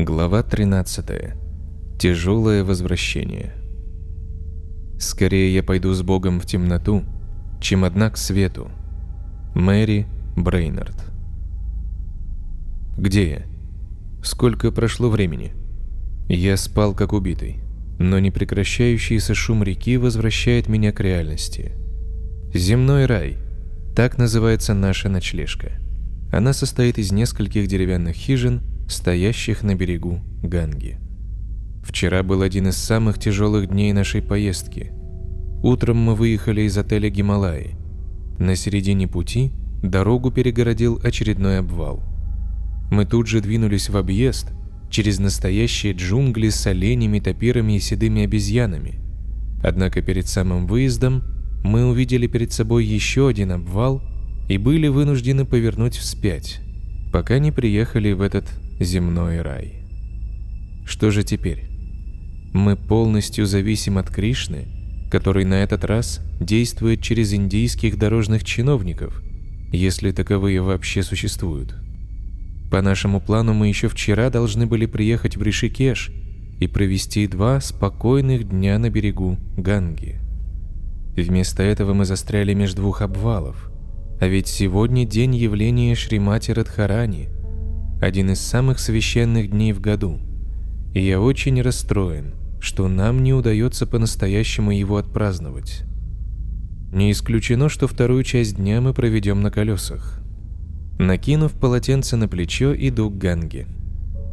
Глава 13. Тяжелое возвращение. Скорее я пойду с Богом в темноту, чем одна к свету. Мэри Брейнард. Где я? Сколько прошло времени? Я спал как убитый, но непрекращающийся шум реки возвращает меня к реальности. Земной рай. Так называется наша ночлежка. Она состоит из нескольких деревянных хижин, стоящих на берегу Ганги. Вчера был один из самых тяжелых дней нашей поездки. Утром мы выехали из отеля «Гималаи». На середине пути дорогу перегородил очередной обвал. Мы тут же двинулись в объезд через настоящие джунгли с оленями, топирами и седыми обезьянами. Однако перед самым выездом мы увидели перед собой еще один обвал и были вынуждены повернуть вспять, пока не приехали в этот земной рай. Что же теперь? Мы полностью зависим от Кришны, который на этот раз действует через индийских дорожных чиновников, если таковые вообще существуют. По нашему плану мы еще вчера должны были приехать в Ришикеш и провести два спокойных дня на берегу Ганги. Вместо этого мы застряли между двух обвалов, а ведь сегодня день явления Шримати Радхарани, один из самых священных дней в году. И я очень расстроен, что нам не удается по-настоящему его отпраздновать. Не исключено, что вторую часть дня мы проведем на колесах. Накинув полотенце на плечо, иду к Ганге.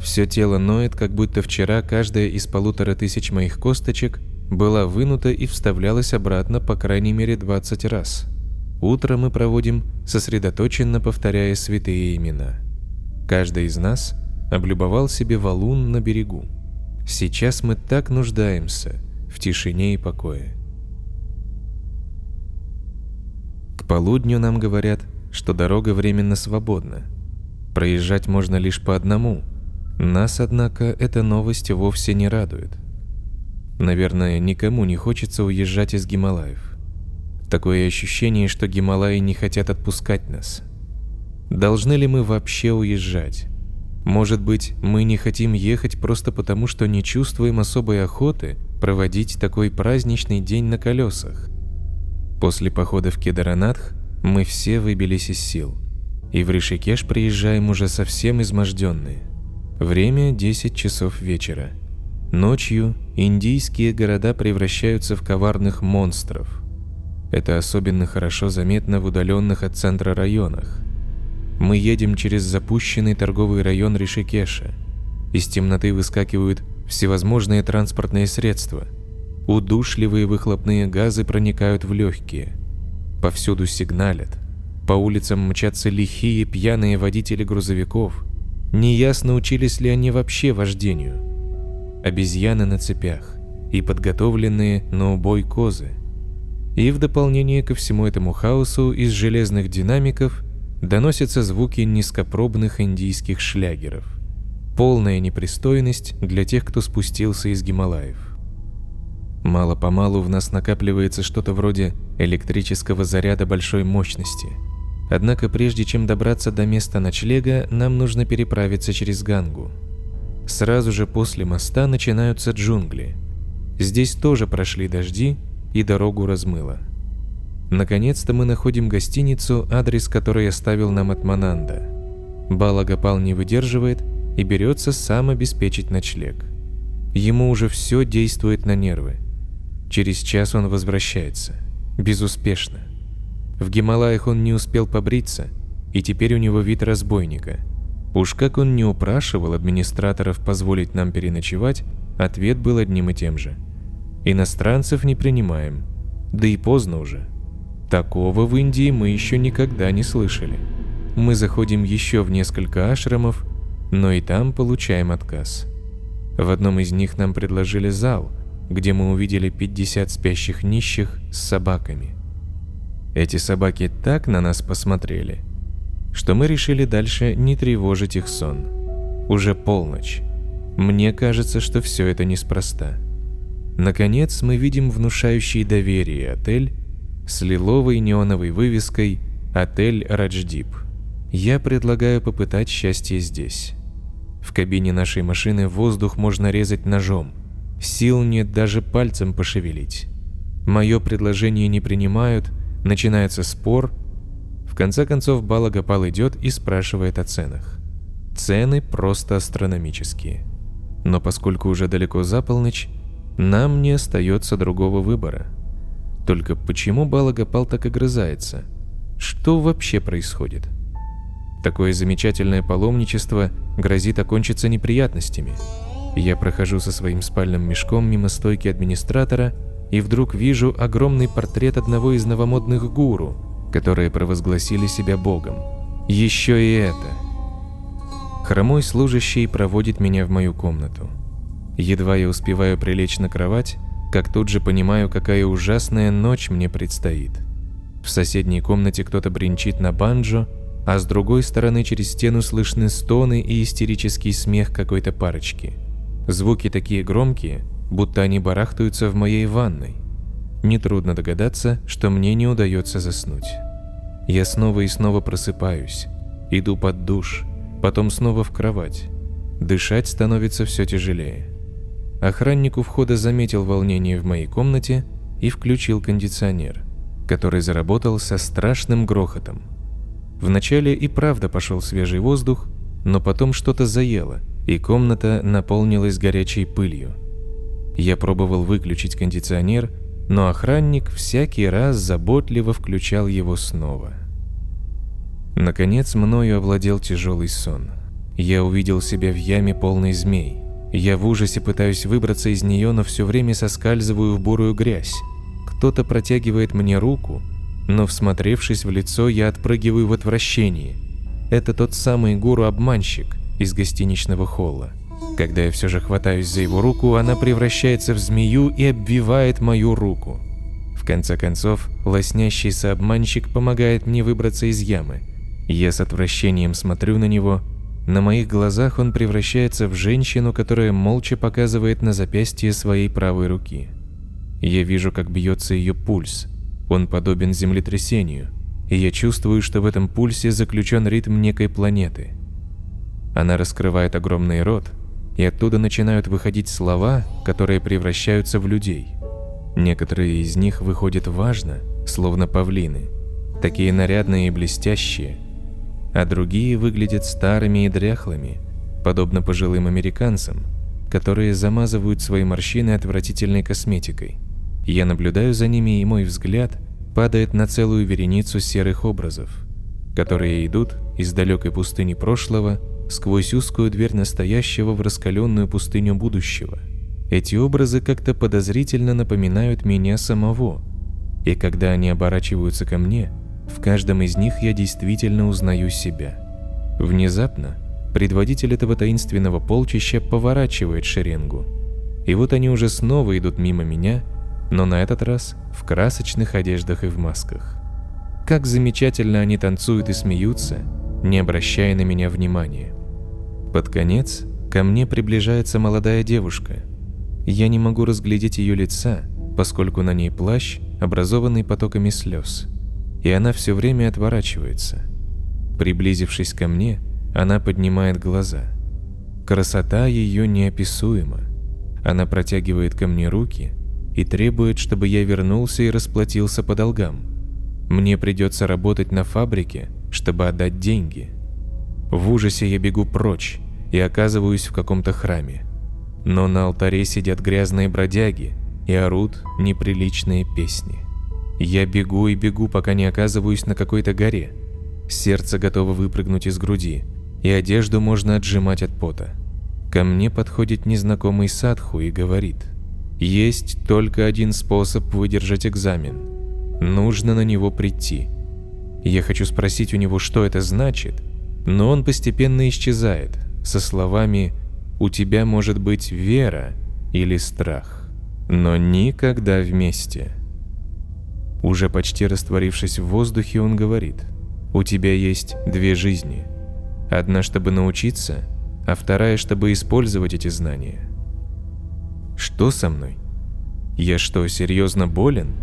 Все тело ноет, как будто вчера каждая из полутора тысяч моих косточек была вынута и вставлялась обратно по крайней мере 20 раз – Утро мы проводим, сосредоточенно повторяя святые имена. Каждый из нас облюбовал себе валун на берегу. Сейчас мы так нуждаемся в тишине и покое. К полудню нам говорят, что дорога временно свободна. Проезжать можно лишь по одному. Нас, однако, эта новость вовсе не радует. Наверное, никому не хочется уезжать из Гималаев. Такое ощущение, что Гималаи не хотят отпускать нас. Должны ли мы вообще уезжать? Может быть, мы не хотим ехать просто потому, что не чувствуем особой охоты проводить такой праздничный день на колесах? После похода в Кедаранатх мы все выбились из сил. И в Ришикеш приезжаем уже совсем изможденные. Время 10 часов вечера. Ночью индийские города превращаются в коварных монстров – это особенно хорошо заметно в удаленных от центра районах. Мы едем через запущенный торговый район Ришикеша. Из темноты выскакивают всевозможные транспортные средства. Удушливые выхлопные газы проникают в легкие. Повсюду сигналят. По улицам мчатся лихие пьяные водители грузовиков. Неясно, учились ли они вообще вождению. Обезьяны на цепях и подготовленные на убой козы – и в дополнение ко всему этому хаосу из железных динамиков доносятся звуки низкопробных индийских шлягеров. Полная непристойность для тех, кто спустился из Гималаев. Мало-помалу в нас накапливается что-то вроде электрического заряда большой мощности. Однако прежде чем добраться до места ночлега, нам нужно переправиться через Гангу. Сразу же после моста начинаются джунгли. Здесь тоже прошли дожди, и дорогу размыло. Наконец-то мы находим гостиницу, адрес которой оставил нам от Мананда. Балагапал не выдерживает и берется сам обеспечить ночлег. Ему уже все действует на нервы. Через час он возвращается. Безуспешно. В Гималаях он не успел побриться, и теперь у него вид разбойника. Уж как он не упрашивал администраторов позволить нам переночевать, ответ был одним и тем же – Иностранцев не принимаем. Да и поздно уже. Такого в Индии мы еще никогда не слышали. Мы заходим еще в несколько ашрамов, но и там получаем отказ. В одном из них нам предложили зал, где мы увидели 50 спящих нищих с собаками. Эти собаки так на нас посмотрели, что мы решили дальше не тревожить их сон. Уже полночь. Мне кажется, что все это неспроста. Наконец мы видим внушающий доверие отель с лиловой неоновой вывеской «Отель Радждип». Я предлагаю попытать счастье здесь. В кабине нашей машины воздух можно резать ножом. Сил нет даже пальцем пошевелить. Мое предложение не принимают, начинается спор. В конце концов Балагапал идет и спрашивает о ценах. Цены просто астрономические. Но поскольку уже далеко за полночь, нам не остается другого выбора. Только почему Балагапал так огрызается? Что вообще происходит? Такое замечательное паломничество грозит окончиться неприятностями. Я прохожу со своим спальным мешком мимо стойки администратора и вдруг вижу огромный портрет одного из новомодных гуру, которые провозгласили себя богом. Еще и это. Хромой служащий проводит меня в мою комнату. Едва я успеваю прилечь на кровать, как тут же понимаю, какая ужасная ночь мне предстоит. В соседней комнате кто-то бренчит на банджо, а с другой стороны через стену слышны стоны и истерический смех какой-то парочки. Звуки такие громкие, будто они барахтаются в моей ванной. Нетрудно догадаться, что мне не удается заснуть. Я снова и снова просыпаюсь, иду под душ, потом снова в кровать. Дышать становится все тяжелее. Охранник у входа заметил волнение в моей комнате и включил кондиционер, который заработал со страшным грохотом. Вначале и правда пошел свежий воздух, но потом что-то заело, и комната наполнилась горячей пылью. Я пробовал выключить кондиционер, но охранник всякий раз заботливо включал его снова. Наконец мною овладел тяжелый сон. Я увидел себя в яме полной змей. Я в ужасе пытаюсь выбраться из нее, но все время соскальзываю в бурую грязь. Кто-то протягивает мне руку, но, всмотревшись в лицо, я отпрыгиваю в отвращении. Это тот самый гуру-обманщик из гостиничного холла. Когда я все же хватаюсь за его руку, она превращается в змею и обвивает мою руку. В конце концов, лоснящийся обманщик помогает мне выбраться из ямы. Я с отвращением смотрю на него – на моих глазах он превращается в женщину, которая молча показывает на запястье своей правой руки. Я вижу, как бьется ее пульс. Он подобен землетрясению, и я чувствую, что в этом пульсе заключен ритм некой планеты. Она раскрывает огромный рот, и оттуда начинают выходить слова, которые превращаются в людей. Некоторые из них выходят важно, словно павлины, такие нарядные и блестящие – а другие выглядят старыми и дряхлыми, подобно пожилым американцам, которые замазывают свои морщины отвратительной косметикой. Я наблюдаю за ними, и мой взгляд падает на целую вереницу серых образов, которые идут из далекой пустыни прошлого сквозь узкую дверь настоящего в раскаленную пустыню будущего. Эти образы как-то подозрительно напоминают меня самого, и когда они оборачиваются ко мне – в каждом из них я действительно узнаю себя. Внезапно предводитель этого таинственного полчища поворачивает шеренгу. И вот они уже снова идут мимо меня, но на этот раз в красочных одеждах и в масках. Как замечательно они танцуют и смеются, не обращая на меня внимания. Под конец ко мне приближается молодая девушка. Я не могу разглядеть ее лица, поскольку на ней плащ, образованный потоками слез и она все время отворачивается. Приблизившись ко мне, она поднимает глаза. Красота ее неописуема. Она протягивает ко мне руки и требует, чтобы я вернулся и расплатился по долгам. Мне придется работать на фабрике, чтобы отдать деньги. В ужасе я бегу прочь и оказываюсь в каком-то храме. Но на алтаре сидят грязные бродяги и орут неприличные песни. Я бегу и бегу, пока не оказываюсь на какой-то горе. Сердце готово выпрыгнуть из груди, и одежду можно отжимать от пота. Ко мне подходит незнакомый садху и говорит, «Есть только один способ выдержать экзамен. Нужно на него прийти». Я хочу спросить у него, что это значит, но он постепенно исчезает со словами «У тебя может быть вера или страх, но никогда вместе». Уже почти растворившись в воздухе, он говорит, «У тебя есть две жизни. Одна, чтобы научиться, а вторая, чтобы использовать эти знания». Что со мной? Я что, серьезно болен?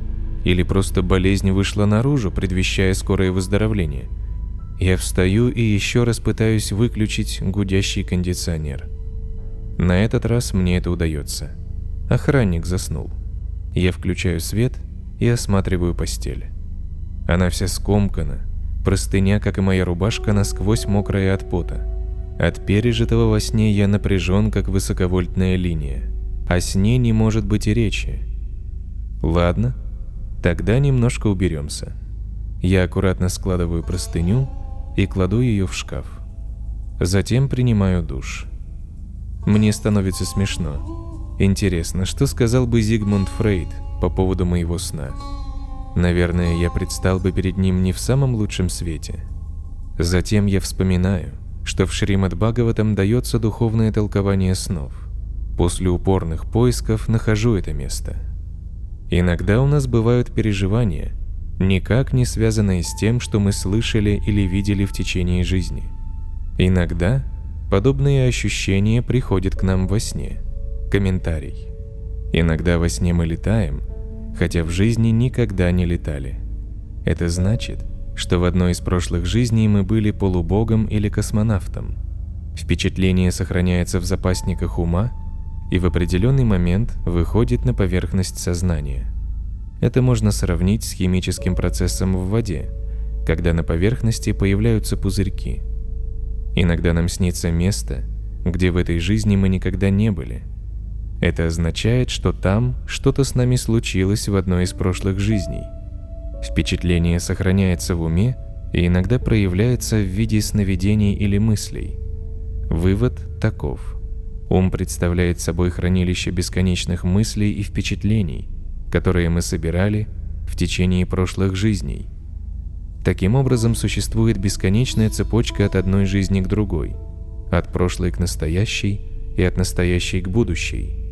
Или просто болезнь вышла наружу, предвещая скорое выздоровление? Я встаю и еще раз пытаюсь выключить гудящий кондиционер. На этот раз мне это удается. Охранник заснул. Я включаю свет и осматриваю постель. Она вся скомкана, простыня, как и моя рубашка, насквозь мокрая от пота. От пережитого во сне я напряжен, как высоковольтная линия. О сне не может быть и речи. Ладно, тогда немножко уберемся. Я аккуратно складываю простыню и кладу ее в шкаф. Затем принимаю душ. Мне становится смешно. Интересно, что сказал бы Зигмунд Фрейд по поводу моего сна? Наверное, я предстал бы перед ним не в самом лучшем свете. Затем я вспоминаю, что в Шримад Бхагаватам дается духовное толкование снов. После упорных поисков нахожу это место. Иногда у нас бывают переживания, никак не связанные с тем, что мы слышали или видели в течение жизни. Иногда подобные ощущения приходят к нам во сне. Комментарий. Иногда во сне мы летаем – хотя в жизни никогда не летали. Это значит, что в одной из прошлых жизней мы были полубогом или космонавтом. Впечатление сохраняется в запасниках ума и в определенный момент выходит на поверхность сознания. Это можно сравнить с химическим процессом в воде, когда на поверхности появляются пузырьки. Иногда нам снится место, где в этой жизни мы никогда не были – это означает, что там что-то с нами случилось в одной из прошлых жизней. Впечатление сохраняется в уме и иногда проявляется в виде сновидений или мыслей. Вывод таков. Ум представляет собой хранилище бесконечных мыслей и впечатлений, которые мы собирали в течение прошлых жизней. Таким образом, существует бесконечная цепочка от одной жизни к другой, от прошлой к настоящей и от настоящей к будущей –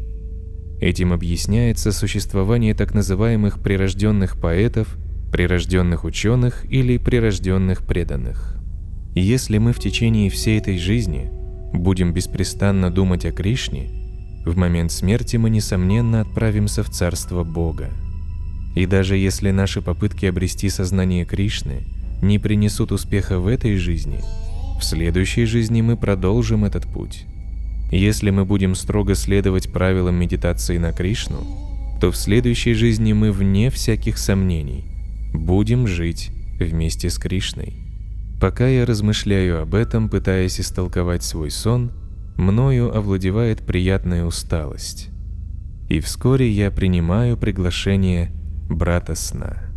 Этим объясняется существование так называемых прирожденных поэтов, прирожденных ученых или прирожденных преданных. Если мы в течение всей этой жизни будем беспрестанно думать о Кришне, в момент смерти мы, несомненно, отправимся в Царство Бога. И даже если наши попытки обрести сознание Кришны не принесут успеха в этой жизни, в следующей жизни мы продолжим этот путь. Если мы будем строго следовать правилам медитации на Кришну, то в следующей жизни мы, вне всяких сомнений, будем жить вместе с Кришной. Пока я размышляю об этом, пытаясь истолковать свой сон, мною овладевает приятная усталость. И вскоре я принимаю приглашение брата сна.